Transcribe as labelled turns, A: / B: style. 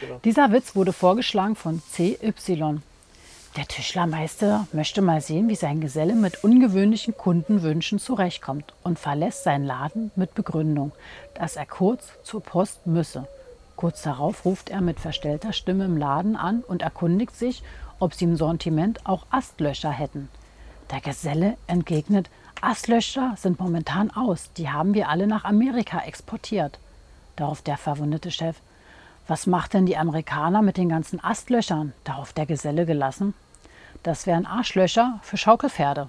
A: genau.
B: Dieser Witz wurde vorgeschlagen von CY. Der Tischlermeister möchte mal sehen, wie sein Geselle mit ungewöhnlichen Kundenwünschen zurechtkommt und verlässt seinen Laden mit Begründung, dass er kurz zur Post müsse. Kurz darauf ruft er mit verstellter Stimme im Laden an und erkundigt sich, ob sie im Sortiment auch Astlöcher hätten. Der Geselle entgegnet, Astlöcher sind momentan aus, die haben wir alle nach Amerika exportiert. Darauf der verwundete Chef, was macht denn die Amerikaner mit den ganzen Astlöchern? Darauf der Geselle gelassen. Das wären Arschlöcher für Schaukelpferde.